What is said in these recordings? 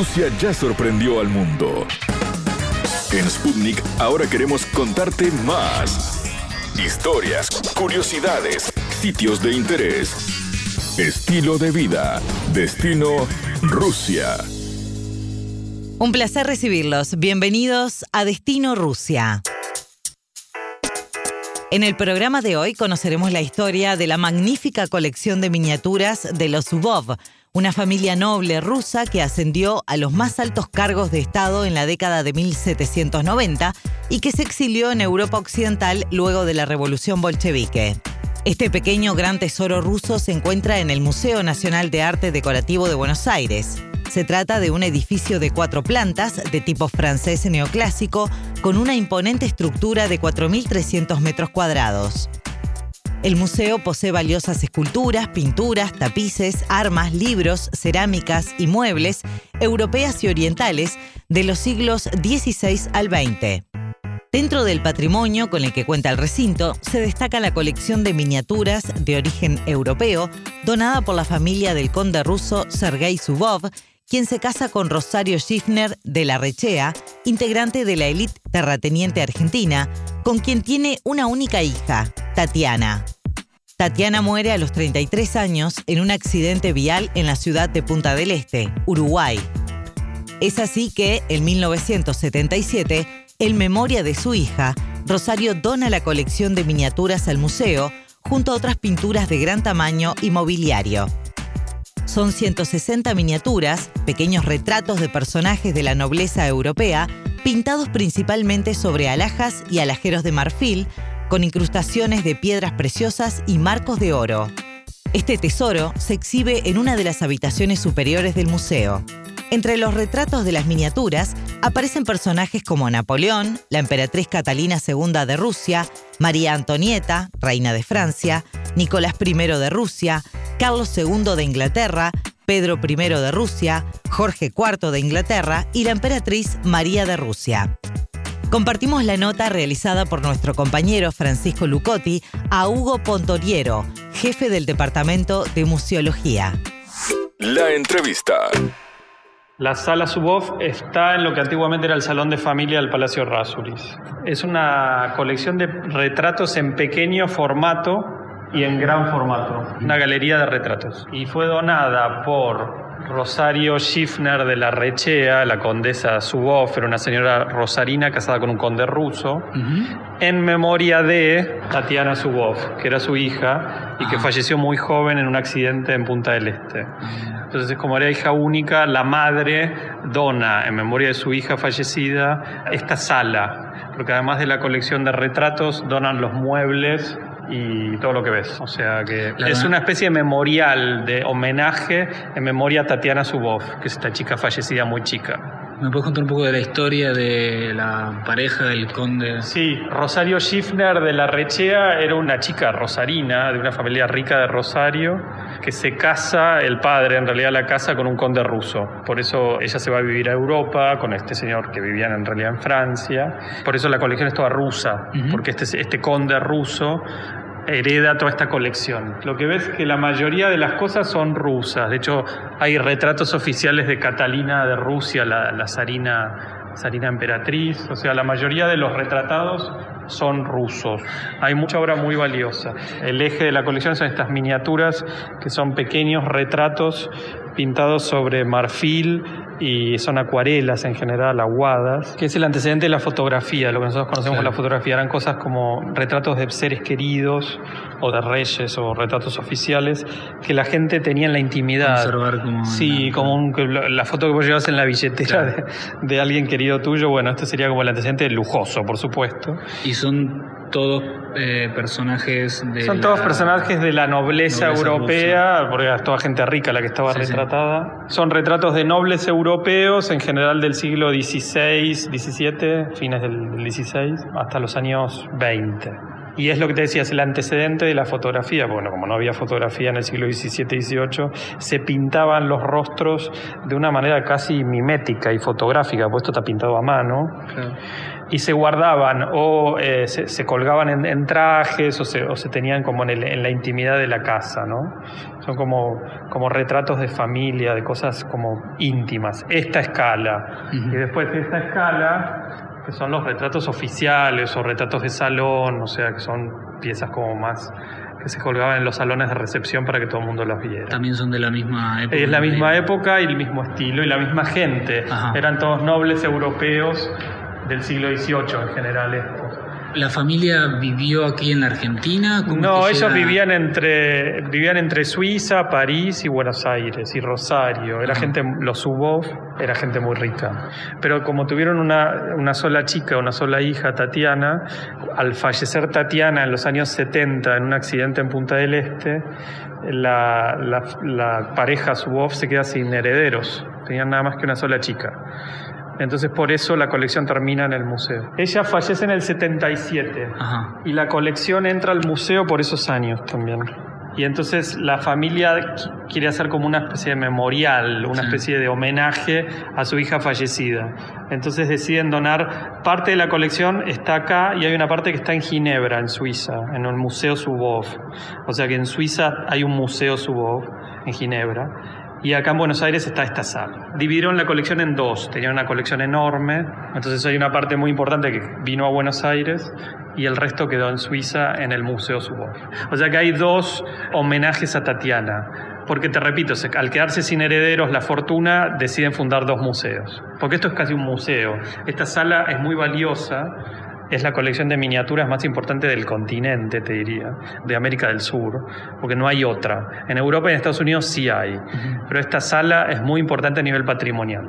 Rusia ya sorprendió al mundo. En Sputnik ahora queremos contarte más. Historias, curiosidades, sitios de interés, estilo de vida, destino Rusia. Un placer recibirlos. Bienvenidos a Destino Rusia. En el programa de hoy conoceremos la historia de la magnífica colección de miniaturas de los Zubov, una familia noble rusa que ascendió a los más altos cargos de Estado en la década de 1790 y que se exilió en Europa Occidental luego de la Revolución Bolchevique. Este pequeño gran tesoro ruso se encuentra en el Museo Nacional de Arte Decorativo de Buenos Aires. Se trata de un edificio de cuatro plantas de tipo francés neoclásico con una imponente estructura de 4.300 metros cuadrados. El museo posee valiosas esculturas, pinturas, tapices, armas, libros, cerámicas y muebles europeas y orientales de los siglos XVI al XX. Dentro del patrimonio con el que cuenta el recinto se destaca la colección de miniaturas de origen europeo donada por la familia del conde ruso Sergei Zubov quien se casa con Rosario Schiffner de la Rechea, integrante de la élite terrateniente argentina, con quien tiene una única hija, Tatiana. Tatiana muere a los 33 años en un accidente vial en la ciudad de Punta del Este, Uruguay. Es así que, en 1977, en memoria de su hija, Rosario dona la colección de miniaturas al museo, junto a otras pinturas de gran tamaño y mobiliario. Son 160 miniaturas, pequeños retratos de personajes de la nobleza europea, pintados principalmente sobre alhajas y alajeros de marfil, con incrustaciones de piedras preciosas y marcos de oro. Este tesoro se exhibe en una de las habitaciones superiores del museo. Entre los retratos de las miniaturas aparecen personajes como Napoleón, la emperatriz Catalina II de Rusia, María Antonieta, reina de Francia, Nicolás I de Rusia, Carlos II de Inglaterra, Pedro I de Rusia, Jorge IV de Inglaterra y la emperatriz María de Rusia. Compartimos la nota realizada por nuestro compañero Francisco Lucotti a Hugo Pontoriero, jefe del Departamento de Museología. La entrevista. La sala Subov está en lo que antiguamente era el salón de familia del Palacio Rasuris. Es una colección de retratos en pequeño formato y en gran formato, una galería de retratos. Y fue donada por Rosario Schiffner de la Rechea, la condesa Subov, era una señora rosarina casada con un conde ruso, en memoria de Tatiana Subov, que era su hija y que falleció muy joven en un accidente en Punta del Este. Entonces, como era hija única, la madre dona, en memoria de su hija fallecida, esta sala, porque además de la colección de retratos, donan los muebles y todo lo que ves. O sea que es una especie de memorial, de homenaje en memoria a Tatiana Subov, que es esta chica fallecida muy chica. ¿Me puedes contar un poco de la historia de la pareja del conde? Sí, Rosario Schiffner de la Rechea era una chica rosarina, de una familia rica de Rosario, que se casa, el padre en realidad la casa con un conde ruso. Por eso ella se va a vivir a Europa con este señor que vivían en realidad en Francia. Por eso la colección es toda rusa, porque este, este conde ruso hereda toda esta colección. Lo que ves es que la mayoría de las cosas son rusas. De hecho, hay retratos oficiales de Catalina de Rusia, la, la zarina, zarina emperatriz. O sea, la mayoría de los retratados son rusos. Hay mucha obra muy valiosa. El eje de la colección son estas miniaturas que son pequeños retratos pintados sobre marfil y son acuarelas en general, aguadas, que es el antecedente de la fotografía, lo que nosotros conocemos como la fotografía. Eran cosas como retratos de seres queridos o de reyes o retratos oficiales que la gente tenía en la intimidad. Observar como Sí, como un- que la la foto que vos llevas en la billetera de, de alguien querido tuyo, bueno, este sería como el antecedente lujoso, por supuesto. Y son todos eh, personajes de. Son la- todos personajes de la nobleza, nobleza europea, porque era toda gente rica la que estaba Sí, sí. retratada. Son retratos de nobles europeos, en general del siglo XVI, XVII, fines del del XVI, hasta los años 20. Y es lo que te decía, es el antecedente de la fotografía. Bueno, como no había fotografía en el siglo XVII y XVIII, se pintaban los rostros de una manera casi mimética y fotográfica, pues esto está pintado a mano. Y se guardaban o eh, se, colgaban en, trajes o se, tenían como en, la intimidad de la casa, ¿no? Son como, como retratos de familia, de cosas como íntimas. Esta escala. Y después de esta escala que son los retratos oficiales o retratos de salón, o sea, que son piezas como más que se colgaban en los salones de recepción para que todo el mundo las viera. También son de la misma época. Es la misma época y el mismo estilo y la misma gente. Eran todos nobles europeos del siglo XVIII en general estos. ¿La familia vivió aquí en la Argentina? No, ellos vivían entre, vivían entre Suiza, París y Buenos Aires y Rosario. Era gente, los Ubov, era gente muy rica. Pero como tuvieron una, una sola chica, una sola hija, Tatiana, al fallecer Tatiana en los años 70 en un accidente en Punta del Este, la, la, la pareja Subov se queda sin herederos. Tenían nada más que una sola chica. Entonces por eso la colección termina en el museo. Ella fallece en el 77 y la colección entra al museo por esos años también. Y entonces la familia quiere hacer como una especie de memorial, una especie de homenaje a su hija fallecida. Entonces deciden donar parte de la colección, está acá y hay una parte que está en Ginebra, en Suiza, en el Museo Subov. O sea que en Suiza hay un Museo Subov en Ginebra y acá en Buenos Aires está esta sala. Dividieron la colección en dos, tenían una colección enorme, entonces hay una parte muy importante que vino a Buenos Aires y el resto quedó en Suiza en el Museo Subov. O sea que hay dos homenajes a Tatiana, porque te repito, al quedarse sin herederos la fortuna, deciden fundar dos museos, porque esto es casi un museo. Esta sala es muy valiosa es la colección de miniaturas más importante del continente, te diría, de América del Sur, porque no hay otra. En Europa y en Estados Unidos sí hay, pero esta sala es muy importante a nivel patrimonial.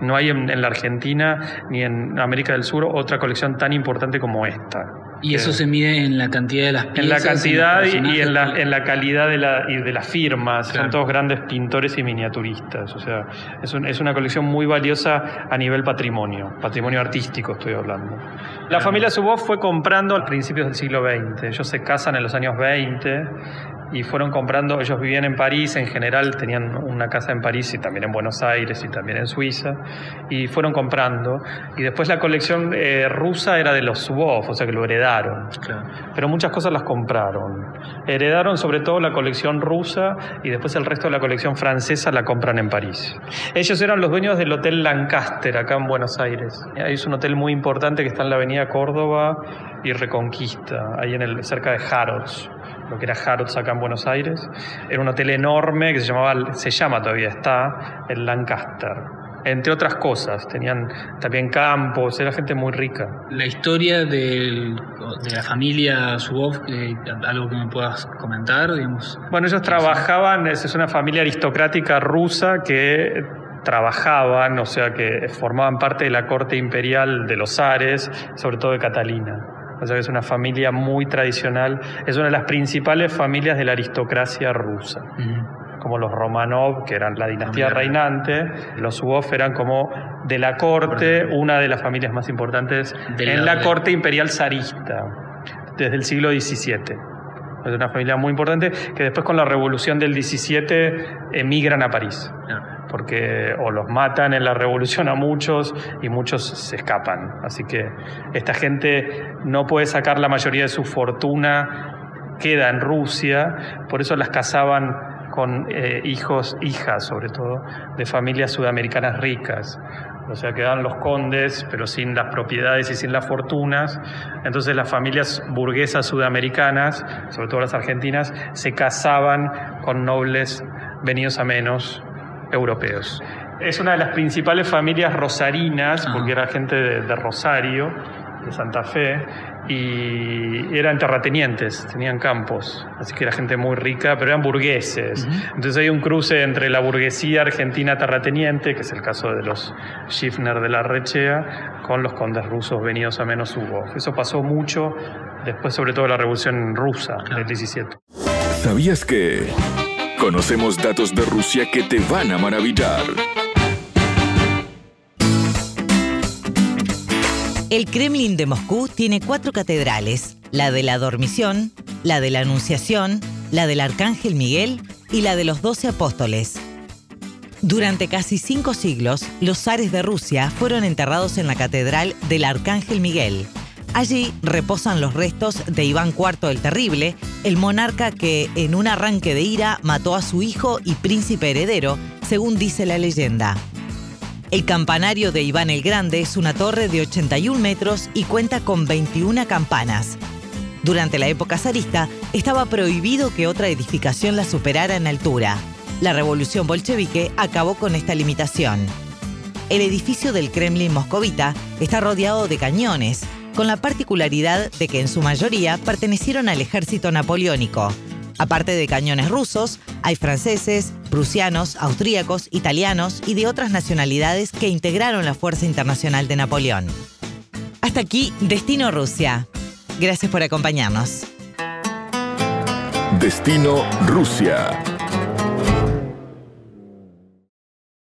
No hay en, la Argentina ni en América del Sur otra colección tan importante como esta. ¿Y eso se mide en la cantidad de las piezas? En la cantidad y, en, la, en la calidad de, la, y de las firmas. Son todos grandes pintores y miniaturistas. O sea, es, es, una colección muy valiosa a nivel patrimonio, patrimonio artístico estoy hablando. La familia Subov fue comprando a principios del siglo XX. Ellos se casan en los años 20 y fueron comprando, ellos vivían en París, en general tenían una casa en París y también en Buenos Aires y también en Suiza, y fueron comprando. Y después la colección eh, rusa era de los Subov, o sea que lo heredaron. Pero muchas cosas las compraron. Heredaron sobre todo la colección rusa y después el resto de la colección francesa la compran en París. Ellos eran los dueños del Hotel Lancaster acá en Buenos Aires. Ahí es un hotel muy importante que está en la avenida Córdoba y Reconquista, ahí en el, cerca de Harrods lo que era Harrods acá en Buenos Aires. Era un hotel enorme que se llamaba, se llama todavía, está, el Lancaster. Entre otras cosas, tenían también campos, era gente muy rica. La historia de la familia Subov, eh, algo que me puedas comentar, digamos. Bueno, ellos trabajaban, es una familia aristocrática rusa que trabajaban, o sea que formaban parte de la corte imperial de los zares, sobre todo de Catalina. O sea que es una familia muy tradicional, es una de las principales familias de la aristocracia rusa. Como los Romanov, que eran la dinastía reinante, los Subov eran como de la corte, una de las familias más importantes en la, corte imperial zarista, desde el siglo XVII. Es una familia muy importante que después con la revolución del XVII emigran a París porque o los matan en la revolución a muchos y muchos se escapan. Así que esta gente no puede sacar la mayoría de su fortuna, queda en Rusia, por eso las casaban con eh, hijos, hijas sobre todo, de familias sudamericanas ricas. O sea, quedaban los condes, pero sin las propiedades y sin las fortunas. Entonces las familias burguesas sudamericanas, sobre todo las argentinas, se casaban con nobles venidos a menos europeos. Es una de las principales familias rosarinas, porque era gente de, Rosario, de Santa Fe, y eran terratenientes, tenían campos, así que era gente muy rica, pero eran burgueses. Entonces hay un cruce entre la burguesía argentina terrateniente, que es el caso de los Schiffner de la Rechea, con los condes rusos venidos a menos Hugo. Eso pasó mucho después, sobre todo de la Revolución Rusa del 17. ¿Sabías que... Conocemos datos de Rusia que te van a maravillar. El Kremlin de Moscú tiene cuatro catedrales. la de la Dormición, la de la Anunciación, la del Arcángel Miguel y la de los Doce Apóstoles. Durante casi cinco siglos, los zares de Rusia fueron enterrados en la Catedral del Arcángel Miguel. Allí reposan los restos de Iván IV el Terrible, el monarca que, en un arranque de ira, mató a su hijo y príncipe heredero, según dice la leyenda. El campanario de Iván el Grande es una torre de 81 metros y cuenta con 21 campanas. Durante la época zarista estaba prohibido que otra edificación la superara en altura. La revolución bolchevique acabó con esta limitación. El edificio del Kremlin moscovita está rodeado de cañones, con la particularidad de que en su mayoría pertenecieron al ejército napoleónico. Aparte de cañones rusos, hay franceses, prusianos, austríacos, italianos y de otras nacionalidades que integraron la Fuerza Internacional de Napoleón. Hasta aquí, Destino Rusia. Gracias por acompañarnos. Destino Rusia.